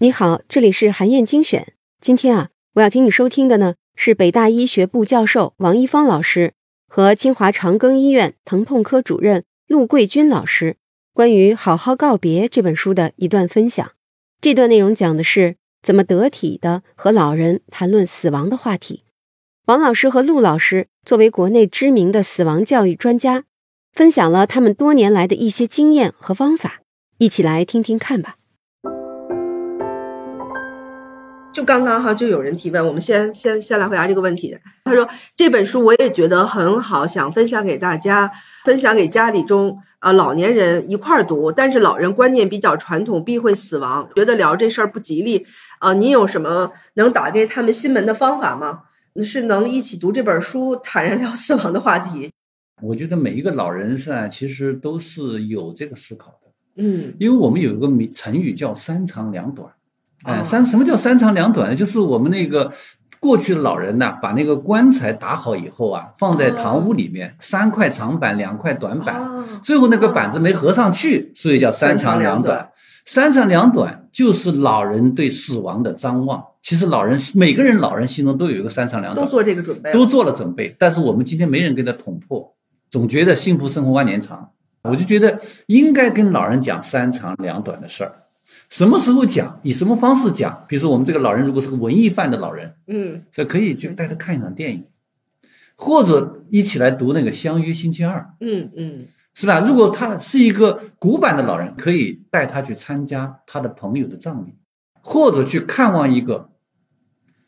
你好，这里是韩燕精选。今天啊，我要请你收听的呢是北大医学部教授王一芳老师和清华长庚医院疼痛科主任陆桂军老师关于《好好告别》这本书的一段分享。这段内容讲的是怎么得体的和老人谈论死亡的话题。王老师和陆老师作为国内知名的死亡教育专家，分享了他们多年来的一些经验和方法，一起来听听看吧。就刚刚哈，就有人提问，我们先先先来回答这个问题。他说这本书我也觉得很好，想分享给大家，分享给家里中啊老年人一块儿读。但是老人观念比较传统，避讳死亡，觉得聊这事儿不吉利啊。您有什么能打开他们心门的方法吗？是能一起读这本书，坦然聊死亡的话题？我觉得每一个老人噻，其实都是有这个思考的。嗯，因为我们有一个名成语叫三长两短。哎，三什么叫三长两短呢？就是我们那个过去的老人呐，把那个棺材打好以后啊，放在堂屋里面，三块长板，两块短板，最后那个板子没合上去，所以叫三长两短。三长两短就是老人对死亡的张望。其实老人每个人老人心中都有一个三长两短，都做这个准备，都做了准备。但是我们今天没人给他捅破，总觉得幸福生活万年长。我就觉得应该跟老人讲三长两短的事儿。什么时候讲？以什么方式讲？比如说，我们这个老人如果是个文艺范的老人，嗯，这可以就带他看一场电影，或者一起来读那个《相约星期二》，嗯嗯，是吧？如果他是一个古板的老人，可以带他去参加他的朋友的葬礼，或者去看望一个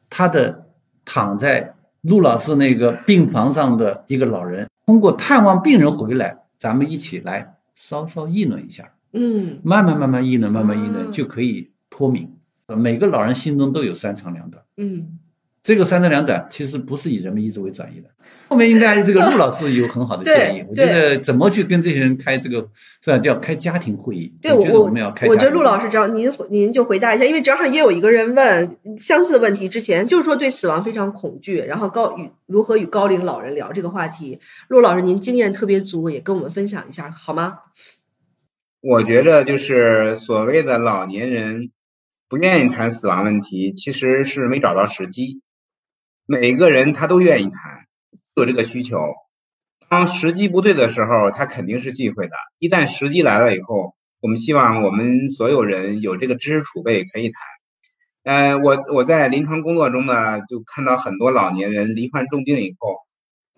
他的躺在陆老师那个病房上的一个老人，通过探望病人回来，咱们一起来稍稍议论一下。嗯，慢慢慢慢议论，慢慢议论就可以脱敏。每个老人心中都有三长两短。嗯，这个三长两短其实不是以人们意志为转移的。后面应该这个陆老师有很好的建议，我觉得怎么去跟这些人开这个，这叫开家庭会议。对，我觉得我们要开。我觉得陆老师，只要您您就回答一下，因为正好也有一个人问相似的问题，之前就是说对死亡非常恐惧，然后高与如何与高龄老人聊这个话题。陆老师，您经验特别足，也跟我们分享一下好吗？我觉着就是所谓的老年人不愿意谈死亡问题，其实是没找到时机。每个人他都愿意谈，有这个需求。当时机不对的时候，他肯定是忌讳的。一旦时机来了以后，我们希望我们所有人有这个知识储备可以谈。呃，我我在临床工作中呢，就看到很多老年人罹患重病以后，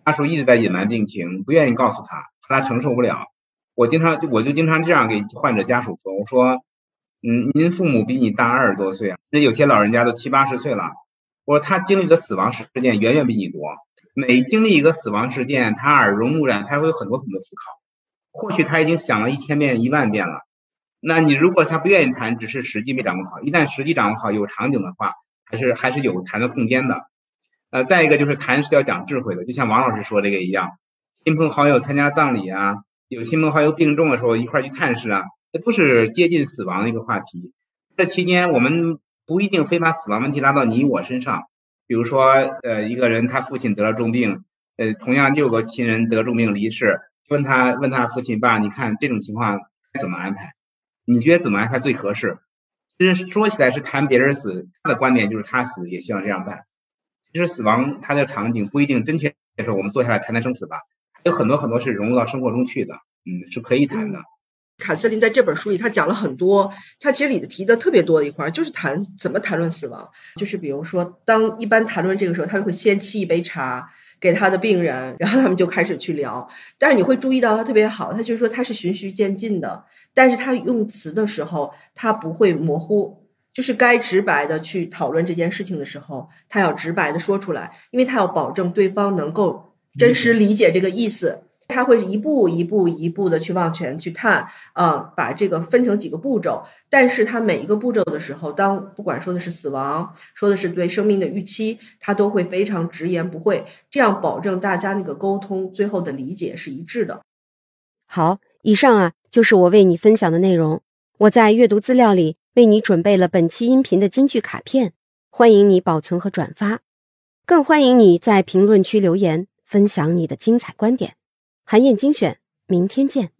家属一直在隐瞒病情，不愿意告诉他，怕他承受不了。我经常我就经常这样给患者家属说，我说，嗯，您父母比你大二十多岁啊，那有些老人家都七八十岁了，我说他经历的死亡事件远远比你多，每经历一个死亡事件，他耳濡目染，他会有很多很多思考，或许他已经想了一千遍一万遍了，那你如果他不愿意谈，只是时机没掌握好，一旦时机掌握好，有场景的话，还是还是有谈的空间的，呃，再一个就是谈是要讲智慧的，就像王老师说这个一样，亲朋好友参加葬礼啊。有亲朋好友病重的时候，一块去探视啊，这都是接近死亡的一个话题。这期间，我们不一定非把死亡问题拉到你我身上。比如说，呃，一个人他父亲得了重病，呃，同样六个亲人得重病离世，问他问他父亲爸，你看这种情况该怎么安排？你觉得怎么安排最合适？其实说起来是谈别人死，他的观点就是他死也希望这样办。其实死亡他的场景不一定真切说我们坐下来谈谈生死吧。有很多很多是融入到生活中去的，嗯，是可以谈的。卡瑟琳在这本书里，他讲了很多，他其实里的提的特别多的一块，就是谈怎么谈论死亡。就是比如说，当一般谈论这个时候，他就会先沏一杯茶给他的病人，然后他们就开始去聊。但是你会注意到他特别好，他就是说他是循序渐进的，但是他用词的时候，他不会模糊，就是该直白的去讨论这件事情的时候，他要直白的说出来，因为他要保证对方能够。真实理解这个意思，他会一步一步一步的去往前去探，啊，把这个分成几个步骤。但是他每一个步骤的时候，当不管说的是死亡，说的是对生命的预期，他都会非常直言不讳，这样保证大家那个沟通最后的理解是一致的。好，以上啊就是我为你分享的内容。我在阅读资料里为你准备了本期音频的金句卡片，欢迎你保存和转发，更欢迎你在评论区留言。分享你的精彩观点，韩燕精选，明天见。